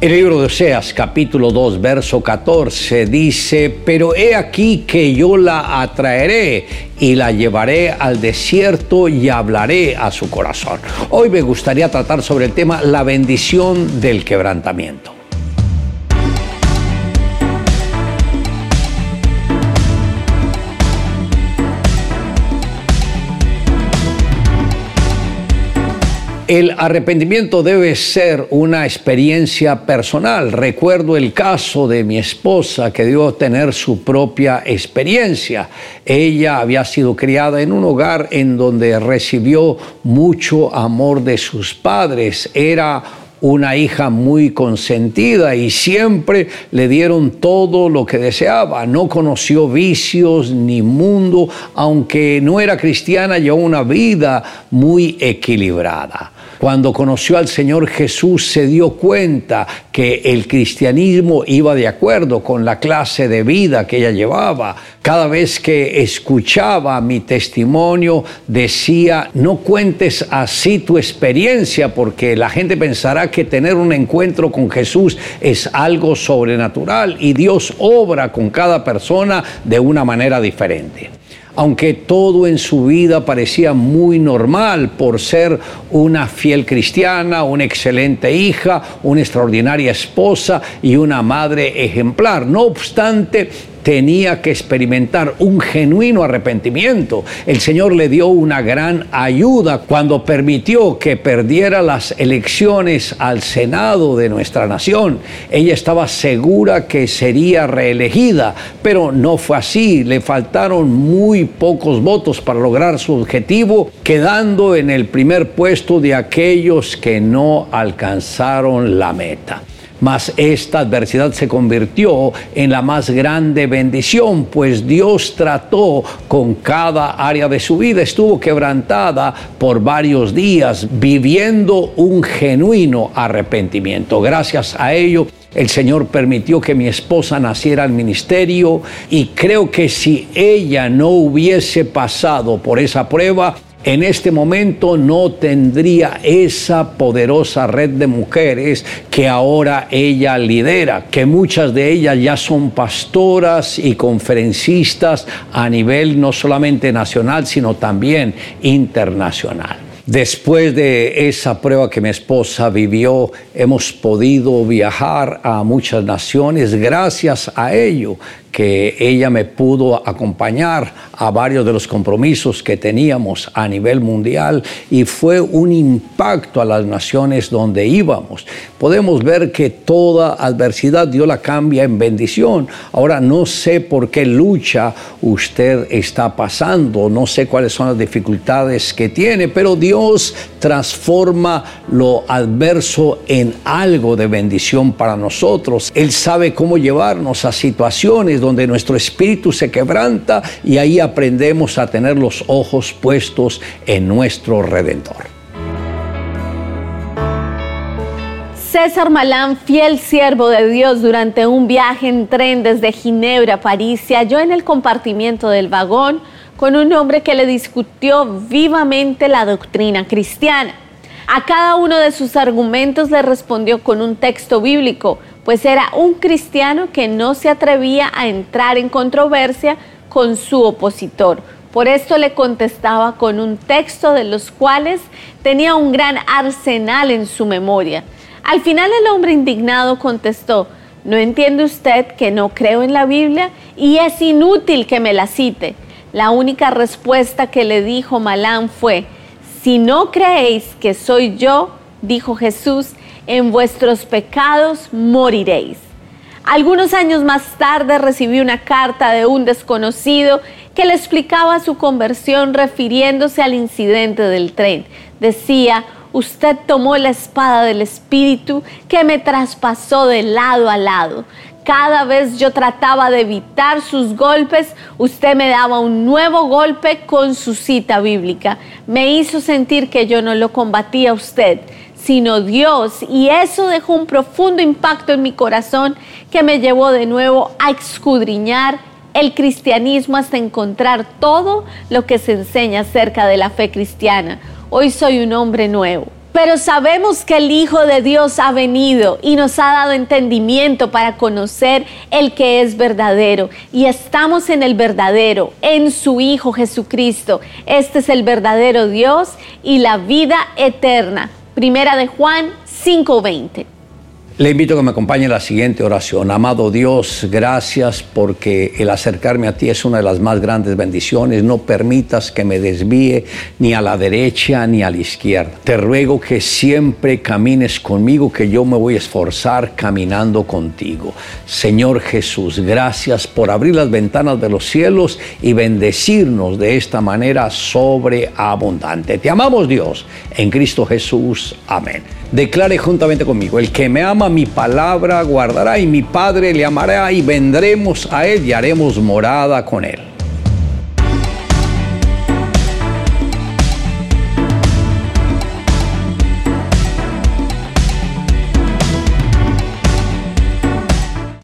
El libro de Oseas capítulo 2 verso 14 dice, pero he aquí que yo la atraeré y la llevaré al desierto y hablaré a su corazón. Hoy me gustaría tratar sobre el tema la bendición del quebrantamiento. El arrepentimiento debe ser una experiencia personal. Recuerdo el caso de mi esposa que a tener su propia experiencia. Ella había sido criada en un hogar en donde recibió mucho amor de sus padres. Era una hija muy consentida y siempre le dieron todo lo que deseaba. No conoció vicios ni mundo, aunque no era cristiana, llevó una vida muy equilibrada. Cuando conoció al Señor Jesús se dio cuenta que el cristianismo iba de acuerdo con la clase de vida que ella llevaba. Cada vez que escuchaba mi testimonio decía, no cuentes así tu experiencia porque la gente pensará que tener un encuentro con Jesús es algo sobrenatural y Dios obra con cada persona de una manera diferente aunque todo en su vida parecía muy normal por ser una fiel cristiana, una excelente hija, una extraordinaria esposa y una madre ejemplar. No obstante, tenía que experimentar un genuino arrepentimiento. El Señor le dio una gran ayuda cuando permitió que perdiera las elecciones al Senado de nuestra nación. Ella estaba segura que sería reelegida, pero no fue así. Le faltaron muy pocos votos para lograr su objetivo, quedando en el primer puesto de aquellos que no alcanzaron la meta. Mas esta adversidad se convirtió en la más grande bendición, pues Dios trató con cada área de su vida, estuvo quebrantada por varios días, viviendo un genuino arrepentimiento. Gracias a ello, el Señor permitió que mi esposa naciera al ministerio y creo que si ella no hubiese pasado por esa prueba, en este momento no tendría esa poderosa red de mujeres que ahora ella lidera, que muchas de ellas ya son pastoras y conferencistas a nivel no solamente nacional, sino también internacional. Después de esa prueba que mi esposa vivió, hemos podido viajar a muchas naciones. Gracias a ello, que ella me pudo acompañar a varios de los compromisos que teníamos a nivel mundial y fue un impacto a las naciones donde íbamos. Podemos ver que toda adversidad Dios la cambia en bendición. Ahora no sé por qué lucha usted está pasando, no sé cuáles son las dificultades que tiene, pero Dios transforma lo adverso en algo de bendición para nosotros. Él sabe cómo llevarnos a situaciones donde nuestro espíritu se quebranta y ahí aprendemos a tener los ojos puestos en nuestro Redentor. César Malán, fiel siervo de Dios, durante un viaje en tren desde Ginebra a París, se halló en el compartimiento del vagón con un hombre que le discutió vivamente la doctrina cristiana. A cada uno de sus argumentos le respondió con un texto bíblico, pues era un cristiano que no se atrevía a entrar en controversia con su opositor. Por esto le contestaba con un texto de los cuales tenía un gran arsenal en su memoria. Al final el hombre indignado contestó, ¿no entiende usted que no creo en la Biblia y es inútil que me la cite? La única respuesta que le dijo Malán fue, si no creéis que soy yo, dijo Jesús, en vuestros pecados moriréis. Algunos años más tarde recibí una carta de un desconocido que le explicaba su conversión refiriéndose al incidente del tren. Decía, usted tomó la espada del Espíritu que me traspasó de lado a lado. Cada vez yo trataba de evitar sus golpes, usted me daba un nuevo golpe con su cita bíblica. Me hizo sentir que yo no lo combatía a usted, sino Dios. Y eso dejó un profundo impacto en mi corazón que me llevó de nuevo a escudriñar el cristianismo hasta encontrar todo lo que se enseña acerca de la fe cristiana. Hoy soy un hombre nuevo. Pero sabemos que el Hijo de Dios ha venido y nos ha dado entendimiento para conocer el que es verdadero. Y estamos en el verdadero, en su Hijo Jesucristo. Este es el verdadero Dios y la vida eterna. Primera de Juan 5:20. Le invito a que me acompañe en la siguiente oración. Amado Dios, gracias porque el acercarme a ti es una de las más grandes bendiciones. No permitas que me desvíe ni a la derecha ni a la izquierda. Te ruego que siempre camines conmigo, que yo me voy a esforzar caminando contigo. Señor Jesús, gracias por abrir las ventanas de los cielos y bendecirnos de esta manera sobreabundante. Te amamos Dios. En Cristo Jesús. Amén. Declare juntamente conmigo, el que me ama mi palabra guardará y mi Padre le amará y vendremos a él y haremos morada con él.